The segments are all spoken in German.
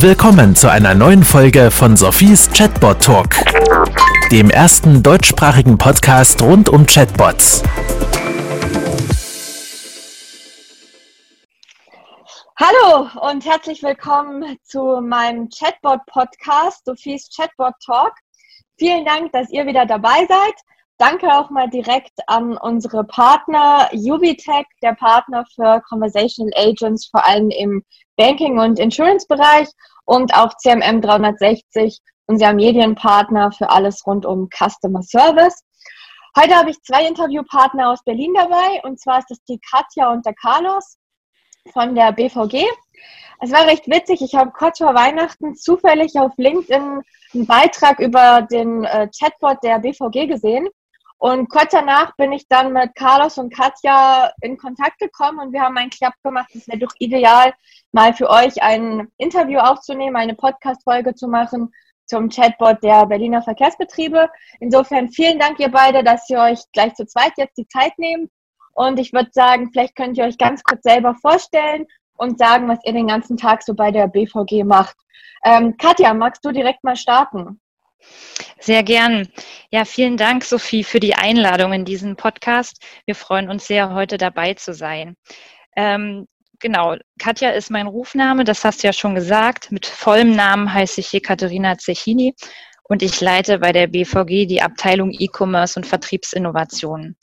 Willkommen zu einer neuen Folge von Sophies Chatbot Talk, dem ersten deutschsprachigen Podcast rund um Chatbots. Hallo und herzlich willkommen zu meinem Chatbot-Podcast, Sophies Chatbot Talk. Vielen Dank, dass ihr wieder dabei seid. Danke auch mal direkt an unsere Partner Ubitech, der Partner für Conversational Agents, vor allem im Banking- und Insurance-Bereich und auch CMM 360, unser Medienpartner für alles rund um Customer Service. Heute habe ich zwei Interviewpartner aus Berlin dabei und zwar ist das die Katja und der Carlos von der BVG. Es war recht witzig. Ich habe kurz vor Weihnachten zufällig auf LinkedIn einen Beitrag über den äh, Chatbot der BVG gesehen und kurz danach bin ich dann mit Carlos und Katja in Kontakt gekommen und wir haben einen Club gemacht. Es wäre doch ideal, mal für euch ein Interview aufzunehmen, eine Podcast-Folge zu machen zum Chatbot der Berliner Verkehrsbetriebe. Insofern vielen Dank, ihr beide, dass ihr euch gleich zu zweit jetzt die Zeit nehmt. Und ich würde sagen, vielleicht könnt ihr euch ganz kurz selber vorstellen und sagen, was ihr den ganzen Tag so bei der BVG macht. Ähm, Katja, magst du direkt mal starten? Sehr gern. Ja, vielen Dank, Sophie, für die Einladung in diesen Podcast. Wir freuen uns sehr, heute dabei zu sein. Ähm, genau, Katja ist mein Rufname, das hast du ja schon gesagt. Mit vollem Namen heiße ich Ekaterina Zechini und ich leite bei der BVG die Abteilung E-Commerce und Vertriebsinnovationen.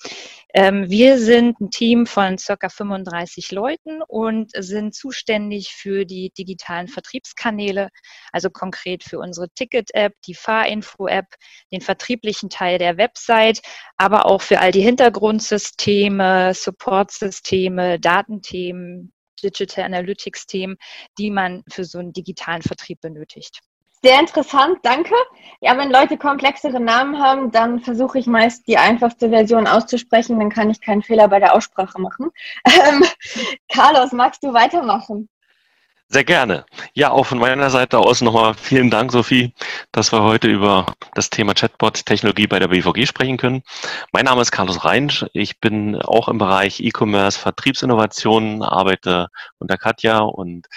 Ähm, wir sind ein Team von circa 35 Leuten und sind zuständig für die digitalen Vertriebskanäle, also konkret für unsere Ticket-App, die Fahrinfo-App, den vertrieblichen Teil der Website, aber auch für all die Hintergrundsysteme, Supportsysteme, Datenthemen, Digital Analytics-Themen, die man für so einen digitalen Vertrieb benötigt. Sehr interessant, danke. Ja, wenn Leute komplexere Namen haben, dann versuche ich meist die einfachste Version auszusprechen, dann kann ich keinen Fehler bei der Aussprache machen. Ähm, Carlos, magst du weitermachen? Sehr gerne. Ja, auch von meiner Seite aus nochmal vielen Dank, Sophie, dass wir heute über das Thema Chatbot-Technologie bei der BVG sprechen können. Mein Name ist Carlos Reinsch. Ich bin auch im Bereich E-Commerce, Vertriebsinnovationen, arbeite unter Katja und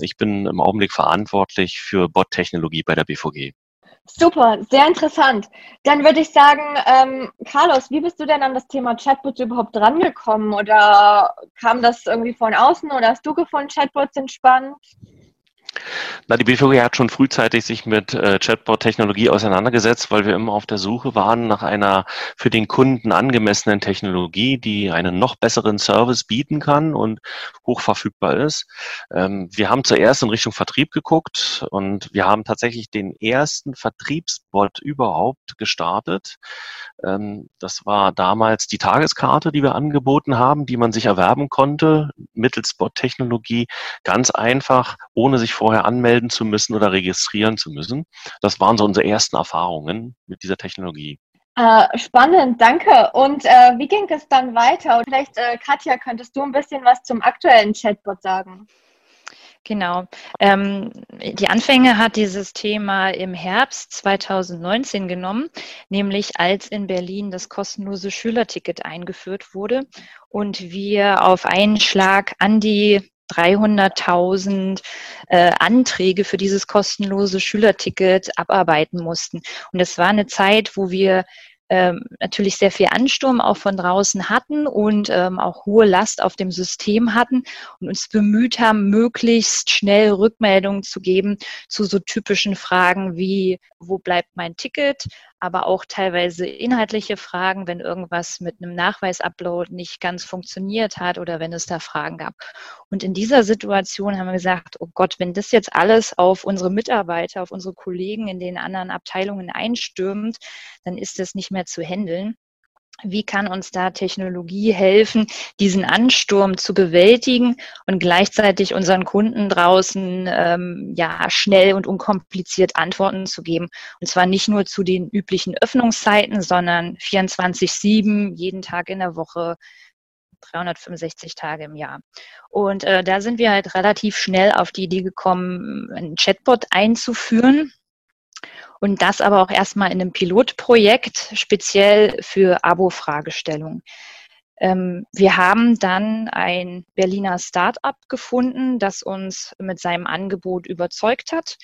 ich bin im Augenblick verantwortlich für Bot-Technologie bei der BVG. Super, sehr interessant. Dann würde ich sagen, ähm, Carlos, wie bist du denn an das Thema Chatbots überhaupt rangekommen? Oder kam das irgendwie von außen oder hast du gefunden, Chatbots sind spannend? Na, die BVG hat schon frühzeitig sich mit äh, Chatbot-Technologie auseinandergesetzt, weil wir immer auf der Suche waren nach einer für den Kunden angemessenen Technologie, die einen noch besseren Service bieten kann und hochverfügbar ist. Ähm, wir haben zuerst in Richtung Vertrieb geguckt und wir haben tatsächlich den ersten Vertriebsbot überhaupt gestartet. Ähm, das war damals die Tageskarte, die wir angeboten haben, die man sich erwerben konnte mittels Bot-Technologie, ganz einfach, ohne sich vorher anmelden zu müssen oder registrieren zu müssen. Das waren so unsere ersten Erfahrungen mit dieser Technologie. Äh, spannend, danke. Und äh, wie ging es dann weiter? Und vielleicht, äh, Katja, könntest du ein bisschen was zum aktuellen Chatbot sagen? Genau. Ähm, die Anfänge hat dieses Thema im Herbst 2019 genommen, nämlich als in Berlin das kostenlose Schülerticket eingeführt wurde und wir auf einen Schlag an die 300.000 äh, Anträge für dieses kostenlose Schülerticket abarbeiten mussten. Und es war eine Zeit, wo wir ähm, natürlich sehr viel Ansturm auch von draußen hatten und ähm, auch hohe Last auf dem System hatten und uns bemüht haben, möglichst schnell Rückmeldungen zu geben zu so typischen Fragen wie, wo bleibt mein Ticket? Aber auch teilweise inhaltliche Fragen, wenn irgendwas mit einem Nachweisupload nicht ganz funktioniert hat oder wenn es da Fragen gab. Und in dieser Situation haben wir gesagt, oh Gott, wenn das jetzt alles auf unsere Mitarbeiter, auf unsere Kollegen in den anderen Abteilungen einstürmt, dann ist das nicht mehr zu handeln wie kann uns da Technologie helfen, diesen Ansturm zu bewältigen und gleichzeitig unseren Kunden draußen ähm, ja schnell und unkompliziert Antworten zu geben. Und zwar nicht nur zu den üblichen Öffnungszeiten, sondern 24/7 jeden Tag in der Woche. 365 Tage im Jahr. Und äh, da sind wir halt relativ schnell auf die Idee gekommen, einen Chatbot einzuführen, und das aber auch erstmal in einem Pilotprojekt speziell für Abo-Fragestellungen. Ähm, wir haben dann ein Berliner Start-up gefunden, das uns mit seinem Angebot überzeugt hat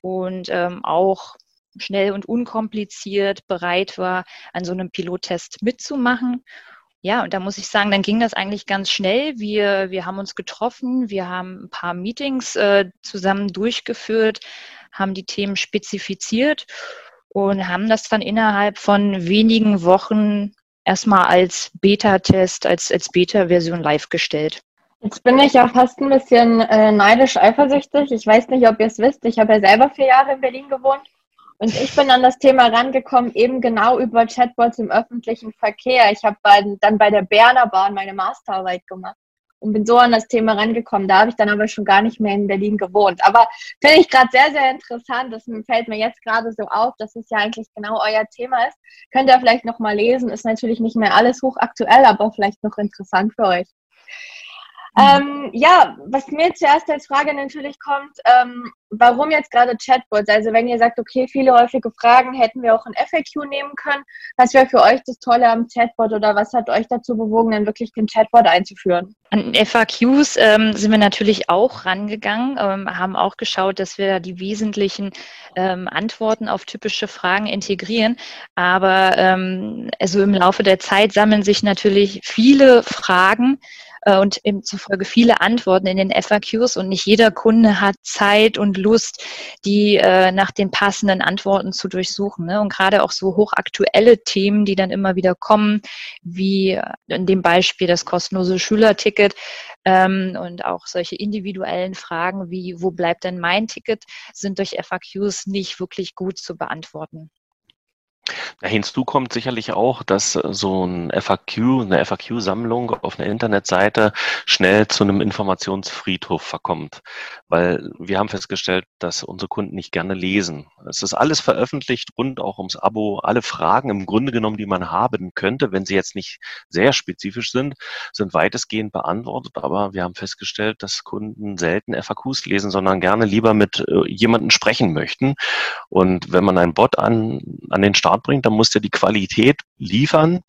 und ähm, auch schnell und unkompliziert bereit war, an so einem Pilottest mitzumachen. Ja, und da muss ich sagen, dann ging das eigentlich ganz schnell. Wir, wir haben uns getroffen, wir haben ein paar Meetings äh, zusammen durchgeführt, haben die Themen spezifiziert und haben das dann innerhalb von wenigen Wochen erstmal als Beta-Test, als, als Beta-Version live gestellt. Jetzt bin ich ja fast ein bisschen äh, neidisch eifersüchtig. Ich weiß nicht, ob ihr es wisst. Ich habe ja selber vier Jahre in Berlin gewohnt und ich bin an das Thema rangekommen, eben genau über Chatbots im öffentlichen Verkehr. Ich habe dann bei der Berner Bahn meine Masterarbeit gemacht und bin so an das Thema rangekommen. Da habe ich dann aber schon gar nicht mehr in Berlin gewohnt. Aber finde ich gerade sehr, sehr interessant. Das fällt mir jetzt gerade so auf, dass es ja eigentlich genau euer Thema ist. Könnt ihr vielleicht nochmal lesen. Ist natürlich nicht mehr alles hochaktuell, aber vielleicht noch interessant für euch. Mhm. Ähm, ja, was mir zuerst als Frage natürlich kommt, ähm, warum jetzt gerade Chatbots? Also wenn ihr sagt, okay, viele häufige Fragen hätten wir auch ein FAQ nehmen können, was wäre für euch das Tolle am Chatbot oder was hat euch dazu bewogen, dann wirklich den Chatbot einzuführen? An FAQs ähm, sind wir natürlich auch rangegangen, ähm, haben auch geschaut, dass wir die wesentlichen ähm, Antworten auf typische Fragen integrieren. Aber ähm, also im Laufe der Zeit sammeln sich natürlich viele Fragen, und eben zufolge viele Antworten in den FAQs und nicht jeder Kunde hat Zeit und Lust, die äh, nach den passenden Antworten zu durchsuchen. Ne? Und gerade auch so hochaktuelle Themen, die dann immer wieder kommen, wie äh, in dem Beispiel das kostenlose Schülerticket ähm, und auch solche individuellen Fragen wie, wo bleibt denn mein Ticket, sind durch FAQs nicht wirklich gut zu beantworten. Hinzu kommt sicherlich auch, dass äh, so ein FAQ, eine FAQ-Sammlung auf einer Internetseite schnell zu einem Informationsfriedhof verkommt. Weil wir haben festgestellt, dass unsere Kunden nicht gerne lesen. Es ist alles veröffentlicht, rund auch ums Abo. Alle Fragen im Grunde genommen, die man haben könnte, wenn sie jetzt nicht sehr spezifisch sind, sind weitestgehend beantwortet. Aber wir haben festgestellt, dass Kunden selten FAQs lesen, sondern gerne lieber mit äh, jemandem sprechen möchten. Und wenn man einen Bot an, an den Start bringt, dann muss er die Qualität liefern,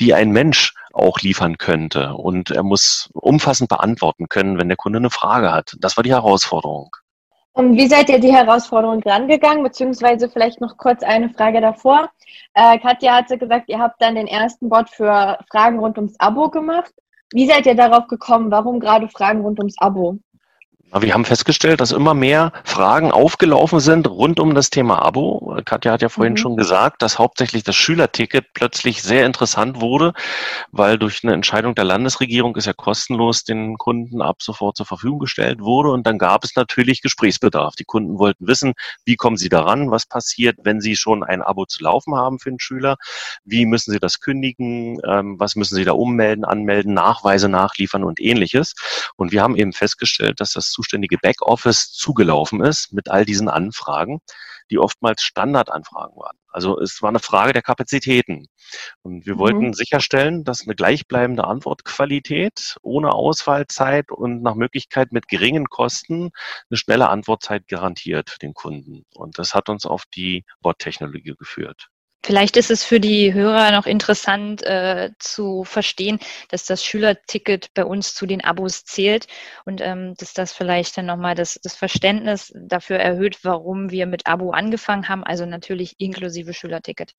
die ein Mensch auch liefern könnte. Und er muss umfassend beantworten können, wenn der Kunde eine Frage hat. Das war die Herausforderung. Und wie seid ihr die Herausforderung rangegangen? Beziehungsweise vielleicht noch kurz eine Frage davor. Äh, Katja hatte gesagt, ihr habt dann den ersten Bot für Fragen rund ums Abo gemacht. Wie seid ihr darauf gekommen? Warum gerade Fragen rund ums Abo? Wir haben festgestellt, dass immer mehr Fragen aufgelaufen sind rund um das Thema Abo. Katja hat ja vorhin mhm. schon gesagt, dass hauptsächlich das Schülerticket plötzlich sehr interessant wurde, weil durch eine Entscheidung der Landesregierung ist ja kostenlos den Kunden ab sofort zur Verfügung gestellt wurde. Und dann gab es natürlich Gesprächsbedarf. Die Kunden wollten wissen, wie kommen sie daran, was passiert, wenn sie schon ein Abo zu laufen haben für einen Schüler, wie müssen sie das kündigen, ähm, was müssen sie da ummelden, anmelden, Nachweise nachliefern und ähnliches. Und wir haben eben festgestellt, dass das zuständige Backoffice zugelaufen ist mit all diesen Anfragen, die oftmals Standardanfragen waren. Also es war eine Frage der Kapazitäten. Und wir mhm. wollten sicherstellen, dass eine gleichbleibende Antwortqualität ohne Ausfallzeit und nach Möglichkeit mit geringen Kosten eine schnelle Antwortzeit garantiert für den Kunden. Und das hat uns auf die Bot-Technologie geführt. Vielleicht ist es für die Hörer noch interessant äh, zu verstehen, dass das Schülerticket bei uns zu den Abos zählt und ähm, dass das vielleicht dann nochmal das, das Verständnis dafür erhöht, warum wir mit Abo angefangen haben, also natürlich inklusive Schülerticket.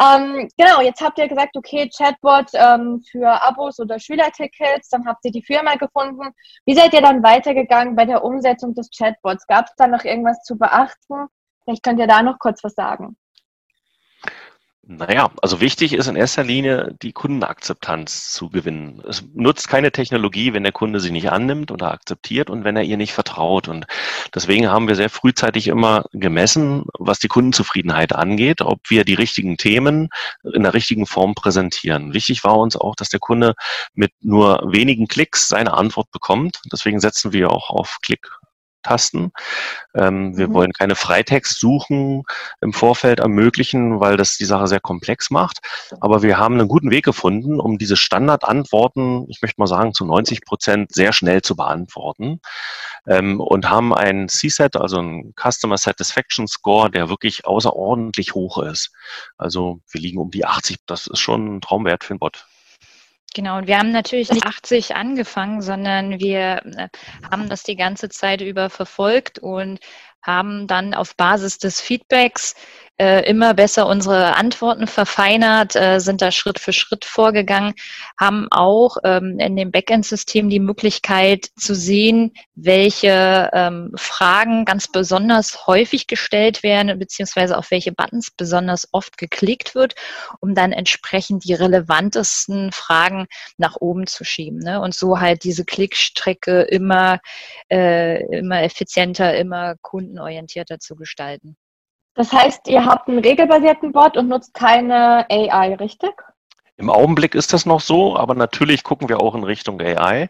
Ähm, genau, jetzt habt ihr gesagt, okay, Chatbot ähm, für Abos oder Schülertickets, dann habt ihr die Firma gefunden. Wie seid ihr dann weitergegangen bei der Umsetzung des Chatbots? Gab es da noch irgendwas zu beachten? Vielleicht könnt ihr da noch kurz was sagen. Naja, also wichtig ist in erster Linie die Kundenakzeptanz zu gewinnen. Es nutzt keine Technologie, wenn der Kunde sie nicht annimmt oder akzeptiert und wenn er ihr nicht vertraut. Und deswegen haben wir sehr frühzeitig immer gemessen, was die Kundenzufriedenheit angeht, ob wir die richtigen Themen in der richtigen Form präsentieren. Wichtig war uns auch, dass der Kunde mit nur wenigen Klicks seine Antwort bekommt. Deswegen setzen wir auch auf Klick Tasten. Ähm, wir mhm. wollen keine Freitext-Suchen im Vorfeld ermöglichen, weil das die Sache sehr komplex macht. Aber wir haben einen guten Weg gefunden, um diese Standardantworten, ich möchte mal sagen, zu 90 Prozent sehr schnell zu beantworten. Ähm, und haben ein CSAT, also ein Customer Satisfaction Score, der wirklich außerordentlich hoch ist. Also wir liegen um die 80. Das ist schon ein Traumwert für einen Bot. Genau, und wir haben natürlich nicht 80 angefangen, sondern wir äh, haben das die ganze Zeit über verfolgt und haben dann auf Basis des Feedbacks äh, immer besser unsere Antworten verfeinert, äh, sind da Schritt für Schritt vorgegangen, haben auch ähm, in dem Backend-System die Möglichkeit zu sehen, welche ähm, Fragen ganz besonders häufig gestellt werden, beziehungsweise auf welche Buttons besonders oft geklickt wird, um dann entsprechend die relevantesten Fragen nach oben zu schieben. Ne? Und so halt diese Klickstrecke immer, äh, immer effizienter, immer kundenorientierter zu gestalten. Das heißt, ihr habt einen regelbasierten Bot und nutzt keine AI, richtig? Im Augenblick ist das noch so, aber natürlich gucken wir auch in Richtung AI.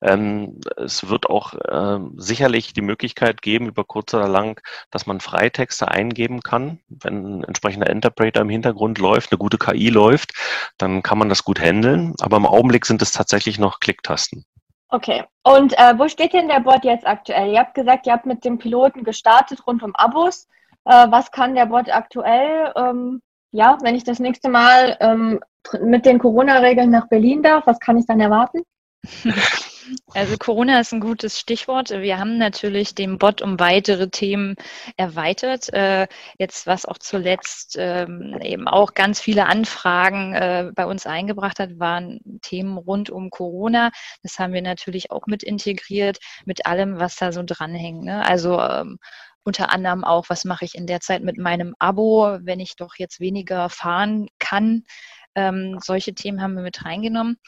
Ähm, es wird auch ähm, sicherlich die Möglichkeit geben, über kurz oder lang, dass man Freitexte eingeben kann. Wenn ein entsprechender Interpreter im Hintergrund läuft, eine gute KI läuft, dann kann man das gut handeln. Aber im Augenblick sind es tatsächlich noch Klicktasten. Okay. Und äh, wo steht denn der Bot jetzt aktuell? Ihr habt gesagt, ihr habt mit dem Piloten gestartet rund um Abos. Äh, was kann der Bot aktuell? Ähm, ja, wenn ich das nächste Mal ähm, mit den Corona-Regeln nach Berlin darf, was kann ich dann erwarten? Also Corona ist ein gutes Stichwort. Wir haben natürlich den Bot um weitere Themen erweitert. Äh, jetzt, was auch zuletzt ähm, eben auch ganz viele Anfragen äh, bei uns eingebracht hat, waren Themen rund um Corona. Das haben wir natürlich auch mit integriert, mit allem, was da so dranhängt. Ne? Also ähm, unter anderem auch, was mache ich in der Zeit mit meinem Abo, wenn ich doch jetzt weniger fahren kann. Ähm, solche Themen haben wir mit reingenommen.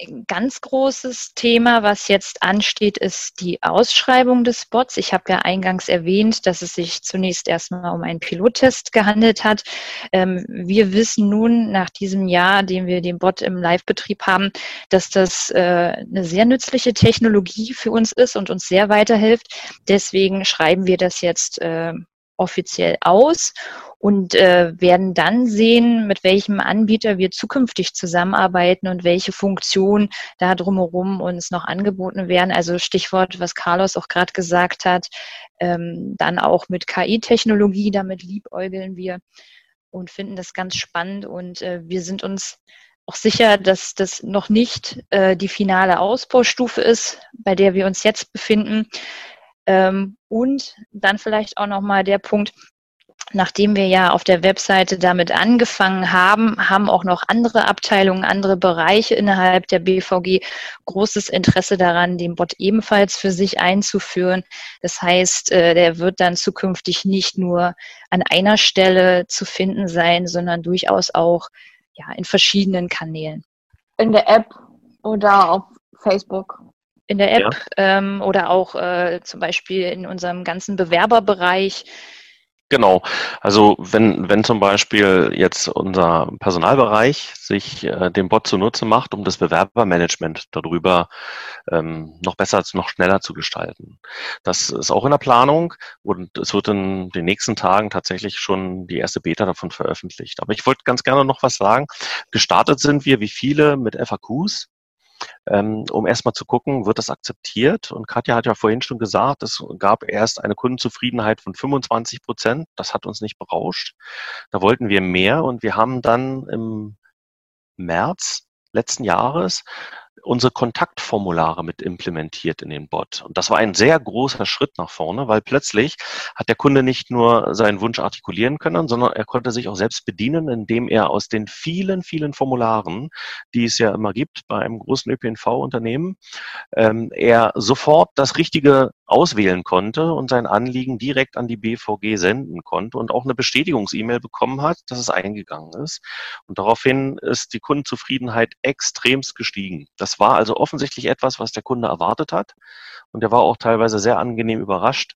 Ein ganz großes Thema, was jetzt ansteht, ist die Ausschreibung des Bots. Ich habe ja eingangs erwähnt, dass es sich zunächst erstmal um einen Pilottest gehandelt hat. Ähm, wir wissen nun nach diesem Jahr, dem wir den Bot im Live-Betrieb haben, dass das äh, eine sehr nützliche Technologie für uns ist und uns sehr weiterhilft. Deswegen schreiben wir das jetzt äh, offiziell aus und äh, werden dann sehen, mit welchem Anbieter wir zukünftig zusammenarbeiten und welche Funktionen da drumherum uns noch angeboten werden. Also Stichwort, was Carlos auch gerade gesagt hat, ähm, dann auch mit KI-Technologie, damit liebäugeln wir und finden das ganz spannend und äh, wir sind uns auch sicher, dass das noch nicht äh, die finale Ausbaustufe ist, bei der wir uns jetzt befinden. Ähm, und dann vielleicht auch nochmal der Punkt, nachdem wir ja auf der Webseite damit angefangen haben, haben auch noch andere Abteilungen, andere Bereiche innerhalb der BVG großes Interesse daran, den Bot ebenfalls für sich einzuführen. Das heißt, äh, der wird dann zukünftig nicht nur an einer Stelle zu finden sein, sondern durchaus auch ja, in verschiedenen Kanälen. In der App oder auf Facebook in der App ja. ähm, oder auch äh, zum Beispiel in unserem ganzen Bewerberbereich. Genau. Also wenn, wenn zum Beispiel jetzt unser Personalbereich sich äh, den Bot zunutze macht, um das Bewerbermanagement darüber ähm, noch besser, noch schneller zu gestalten. Das ist auch in der Planung und es wird in den nächsten Tagen tatsächlich schon die erste Beta davon veröffentlicht. Aber ich wollte ganz gerne noch was sagen. Gestartet sind wir wie viele mit FAQs ähm, um erstmal zu gucken, wird das akzeptiert? Und Katja hat ja vorhin schon gesagt, es gab erst eine Kundenzufriedenheit von 25 Prozent. Das hat uns nicht berauscht. Da wollten wir mehr und wir haben dann im März letzten Jahres unsere Kontaktformulare mit implementiert in den Bot. Und das war ein sehr großer Schritt nach vorne, weil plötzlich hat der Kunde nicht nur seinen Wunsch artikulieren können, sondern er konnte sich auch selbst bedienen, indem er aus den vielen, vielen Formularen, die es ja immer gibt bei einem großen ÖPNV-Unternehmen, ähm, er sofort das Richtige auswählen konnte und sein Anliegen direkt an die BVG senden konnte und auch eine Bestätigungs-E-Mail bekommen hat, dass es eingegangen ist. Und daraufhin ist die Kundenzufriedenheit extremst gestiegen. Das war also offensichtlich etwas, was der Kunde erwartet hat. Und er war auch teilweise sehr angenehm überrascht,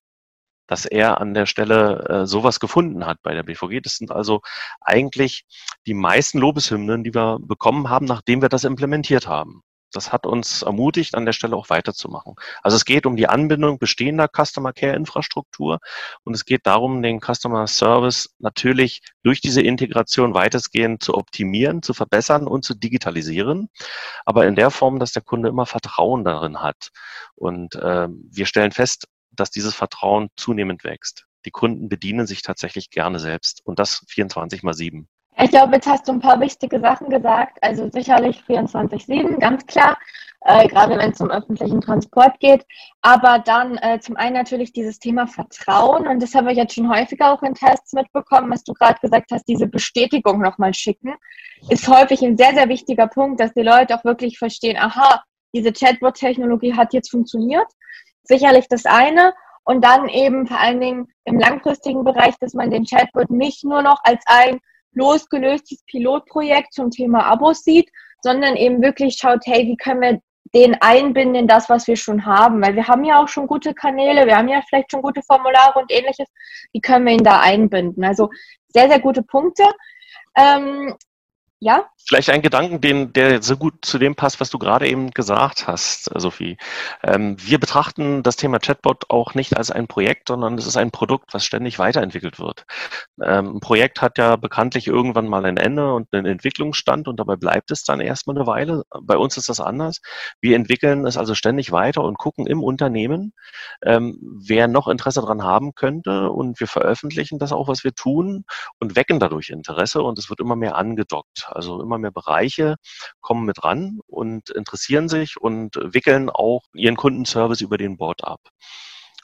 dass er an der Stelle äh, sowas gefunden hat bei der BVG. Das sind also eigentlich die meisten Lobeshymnen, die wir bekommen haben, nachdem wir das implementiert haben das hat uns ermutigt, an der Stelle auch weiterzumachen. Also es geht um die Anbindung bestehender Customer Care Infrastruktur und es geht darum, den Customer Service natürlich durch diese Integration weitestgehend zu optimieren, zu verbessern und zu digitalisieren, aber in der Form, dass der Kunde immer Vertrauen darin hat. Und äh, wir stellen fest, dass dieses Vertrauen zunehmend wächst. Die Kunden bedienen sich tatsächlich gerne selbst und das 24 mal 7. Ich glaube, jetzt hast du ein paar wichtige Sachen gesagt. Also sicherlich 24-7, ganz klar, äh, gerade wenn es um öffentlichen Transport geht. Aber dann äh, zum einen natürlich dieses Thema Vertrauen. Und das haben wir jetzt schon häufiger auch in Tests mitbekommen, was du gerade gesagt hast, diese Bestätigung nochmal schicken, ist häufig ein sehr, sehr wichtiger Punkt, dass die Leute auch wirklich verstehen, aha, diese Chatbot-Technologie hat jetzt funktioniert. Sicherlich das eine. Und dann eben vor allen Dingen im langfristigen Bereich, dass man den Chatbot nicht nur noch als ein losgelöstes Pilotprojekt zum Thema Abos sieht, sondern eben wirklich schaut, hey, wie können wir den einbinden in das, was wir schon haben? Weil wir haben ja auch schon gute Kanäle, wir haben ja vielleicht schon gute Formulare und ähnliches. Wie können wir ihn da einbinden? Also sehr, sehr gute Punkte. Ähm, ja. Vielleicht ein Gedanken, den, der so gut zu dem passt, was du gerade eben gesagt hast, Sophie. Ähm, wir betrachten das Thema Chatbot auch nicht als ein Projekt, sondern es ist ein Produkt, was ständig weiterentwickelt wird. Ähm, ein Projekt hat ja bekanntlich irgendwann mal ein Ende und einen Entwicklungsstand und dabei bleibt es dann erstmal eine Weile. Bei uns ist das anders. Wir entwickeln es also ständig weiter und gucken im Unternehmen, ähm, wer noch Interesse daran haben könnte und wir veröffentlichen das auch, was wir tun und wecken dadurch Interesse und es wird immer mehr angedockt. Also immer mehr Bereiche kommen mit ran und interessieren sich und wickeln auch ihren Kundenservice über den Board ab.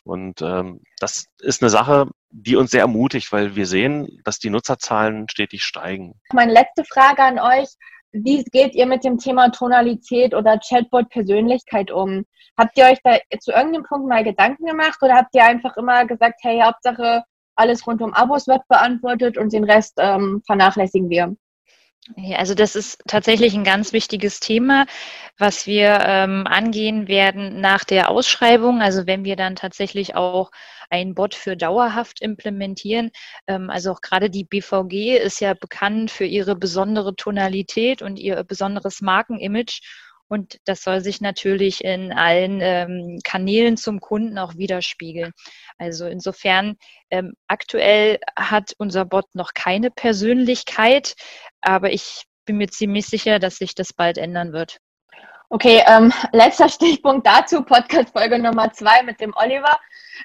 Und ähm, das ist eine Sache, die uns sehr ermutigt, weil wir sehen, dass die Nutzerzahlen stetig steigen. Meine letzte Frage an euch. Wie geht ihr mit dem Thema Tonalität oder Chatbot-Persönlichkeit um? Habt ihr euch da zu irgendeinem Punkt mal Gedanken gemacht oder habt ihr einfach immer gesagt, hey, Hauptsache alles rund um Abos wird beantwortet und den Rest ähm, vernachlässigen wir? Also das ist tatsächlich ein ganz wichtiges Thema, was wir ähm, angehen werden nach der Ausschreibung. Also wenn wir dann tatsächlich auch ein Bot für dauerhaft implementieren. Ähm, also auch gerade die BVG ist ja bekannt für ihre besondere Tonalität und ihr besonderes Markenimage. Und das soll sich natürlich in allen ähm, Kanälen zum Kunden auch widerspiegeln. Also insofern, ähm, aktuell hat unser Bot noch keine Persönlichkeit, aber ich bin mir ziemlich sicher, dass sich das bald ändern wird. Okay, ähm, letzter Stichpunkt dazu, Podcast-Folge Nummer zwei mit dem Oliver.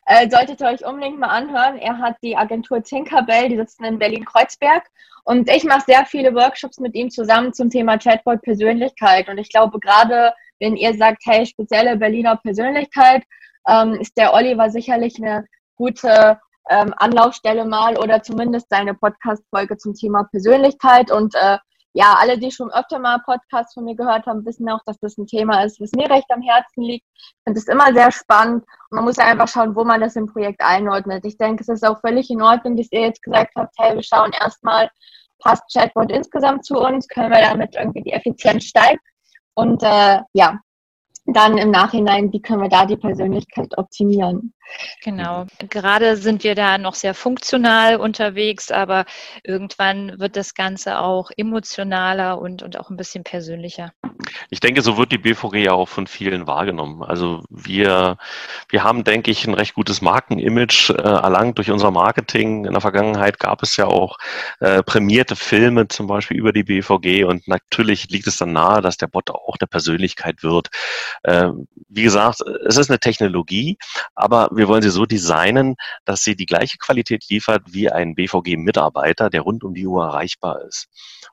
Äh, solltet ihr euch unbedingt mal anhören. Er hat die Agentur Tinkerbell, die sitzen in Berlin-Kreuzberg. Und ich mache sehr viele Workshops mit ihm zusammen zum Thema Chatbot Persönlichkeit. Und ich glaube, gerade wenn ihr sagt, hey, spezielle Berliner Persönlichkeit, ähm, ist der Oliver sicherlich eine gute ähm, Anlaufstelle mal oder zumindest seine Podcast-Folge zum Thema Persönlichkeit. Und äh, ja, alle, die schon öfter mal Podcasts von mir gehört haben, wissen auch, dass das ein Thema ist, was mir recht am Herzen liegt. Ich finde es immer sehr spannend. Und man muss einfach schauen, wo man das im Projekt einordnet. Ich denke, es ist auch völlig in Ordnung, dass ihr jetzt gesagt habt, hey, wir schauen erstmal, passt Chatbot insgesamt zu uns, können wir damit irgendwie die Effizienz steigen. Und äh, ja, dann im Nachhinein, wie können wir da die Persönlichkeit optimieren. Genau. Gerade sind wir da noch sehr funktional unterwegs, aber irgendwann wird das Ganze auch emotionaler und, und auch ein bisschen persönlicher. Ich denke, so wird die BVG ja auch von vielen wahrgenommen. Also wir, wir haben, denke ich, ein recht gutes Markenimage äh, erlangt durch unser Marketing. In der Vergangenheit gab es ja auch äh, prämierte Filme zum Beispiel über die BVG und natürlich liegt es dann nahe, dass der Bot auch eine Persönlichkeit wird. Äh, wie gesagt, es ist eine Technologie, aber wir wollen sie so designen, dass sie die gleiche Qualität liefert wie ein BVG-Mitarbeiter, der rund um die Uhr erreichbar ist.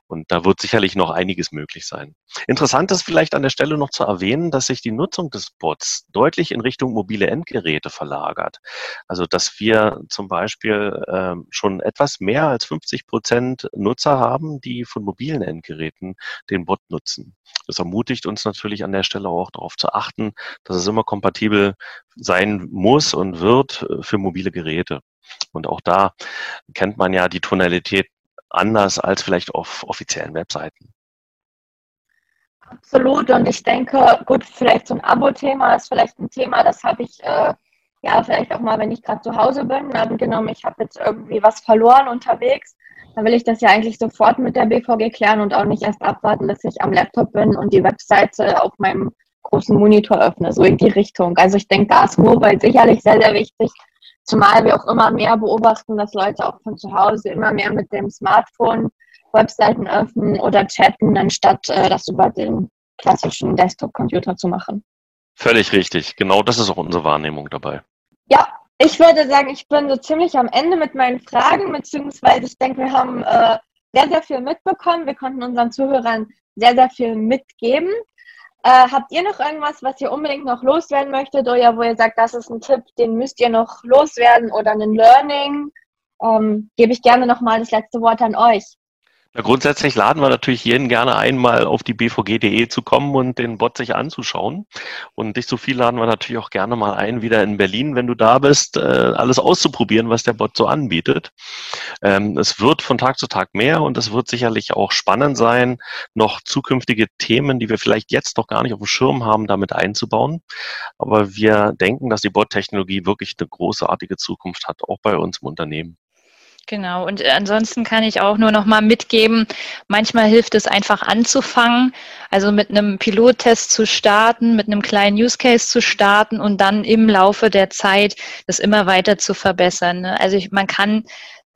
Und da wird sicherlich noch einiges möglich sein. Interessant ist vielleicht an der Stelle noch zu erwähnen, dass sich die Nutzung des Bots deutlich in Richtung mobile Endgeräte verlagert. Also dass wir zum Beispiel äh, schon etwas mehr als 50 Prozent Nutzer haben, die von mobilen Endgeräten den Bot nutzen. Das ermutigt uns natürlich an der Stelle auch darauf zu achten, dass es immer kompatibel sein muss und wird für mobile Geräte. Und auch da kennt man ja die Tonalität anders als vielleicht auf offiziellen Webseiten. Absolut. Und ich denke, gut, vielleicht so ein Abo-Thema ist vielleicht ein Thema, das habe ich äh, ja vielleicht auch mal, wenn ich gerade zu Hause bin. Angenommen, ich habe jetzt irgendwie was verloren unterwegs, dann will ich das ja eigentlich sofort mit der BVG klären und auch nicht erst abwarten, dass ich am Laptop bin und die Webseite auf meinem großen Monitor öffne, so in die Richtung. Also ich denke, da ist Mobile sicherlich sehr, sehr wichtig, Zumal wir auch immer mehr beobachten, dass Leute auch von zu Hause immer mehr mit dem Smartphone Webseiten öffnen oder chatten, anstatt äh, das über den klassischen Desktop-Computer zu machen. Völlig richtig. Genau das ist auch unsere Wahrnehmung dabei. Ja, ich würde sagen, ich bin so ziemlich am Ende mit meinen Fragen, beziehungsweise ich denke, wir haben äh, sehr, sehr viel mitbekommen. Wir konnten unseren Zuhörern sehr, sehr viel mitgeben. Äh, habt ihr noch irgendwas, was ihr unbedingt noch loswerden möchtet oder wo ihr sagt, das ist ein Tipp, den müsst ihr noch loswerden oder ein Learning? Ähm, gebe ich gerne nochmal das letzte Wort an euch. Na, grundsätzlich laden wir natürlich jeden gerne ein, mal auf die bvg.de zu kommen und den Bot sich anzuschauen. Und dich, Sophie, laden wir natürlich auch gerne mal ein, wieder in Berlin, wenn du da bist, äh, alles auszuprobieren, was der Bot so anbietet. Ähm, es wird von Tag zu Tag mehr und es wird sicherlich auch spannend sein, noch zukünftige Themen, die wir vielleicht jetzt noch gar nicht auf dem Schirm haben, damit einzubauen. Aber wir denken, dass die Bot-Technologie wirklich eine großartige Zukunft hat, auch bei uns im Unternehmen. Genau. Und äh, ansonsten kann ich auch nur noch mal mitgeben, manchmal hilft es einfach anzufangen, also mit einem Pilottest zu starten, mit einem kleinen Use Case zu starten und dann im Laufe der Zeit das immer weiter zu verbessern. Ne? Also ich, man kann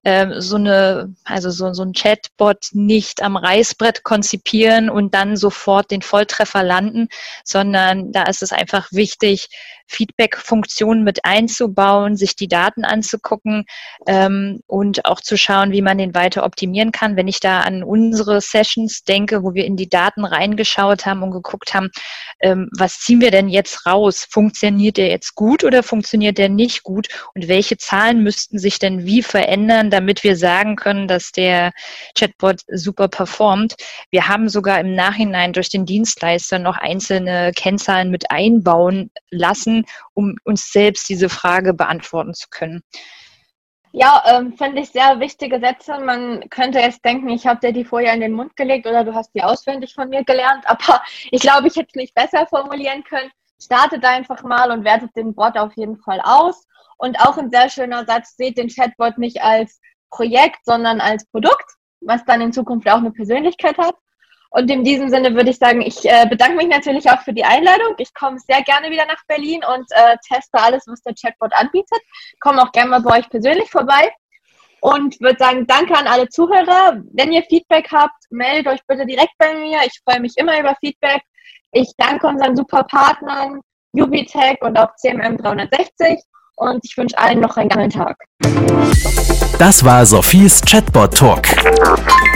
ähm, so eine, also so, so ein Chatbot nicht am Reißbrett konzipieren und dann sofort den Volltreffer landen, sondern da ist es einfach wichtig, Feedback-Funktionen mit einzubauen, sich die Daten anzugucken ähm, und auch zu schauen, wie man den weiter optimieren kann. Wenn ich da an unsere Sessions denke, wo wir in die Daten reingeschaut haben und geguckt haben, ähm, was ziehen wir denn jetzt raus? Funktioniert der jetzt gut oder funktioniert der nicht gut? Und welche Zahlen müssten sich denn wie verändern, damit wir sagen können, dass der Chatbot super performt? Wir haben sogar im Nachhinein durch den Dienstleister noch einzelne Kennzahlen mit einbauen lassen, um uns selbst diese Frage beantworten zu können. Ja, ähm, finde ich sehr wichtige Sätze. Man könnte jetzt denken, ich habe dir die vorher in den Mund gelegt oder du hast die auswendig von mir gelernt, aber ich glaube, ich hätte es nicht besser formulieren können. Startet einfach mal und wertet den Bot auf jeden Fall aus. Und auch ein sehr schöner Satz, seht den Chatbot nicht als Projekt, sondern als Produkt, was dann in Zukunft auch eine Persönlichkeit hat. Und in diesem Sinne würde ich sagen, ich äh, bedanke mich natürlich auch für die Einladung. Ich komme sehr gerne wieder nach Berlin und äh, teste alles, was der Chatbot anbietet. Komme auch gerne mal bei euch persönlich vorbei. Und würde sagen, danke an alle Zuhörer. Wenn ihr Feedback habt, meldet euch bitte direkt bei mir. Ich freue mich immer über Feedback. Ich danke unseren super Partnern, Ubitech und auch CMM 360. Und ich wünsche allen noch einen geilen Tag. Das war Sophies Chatbot Talk.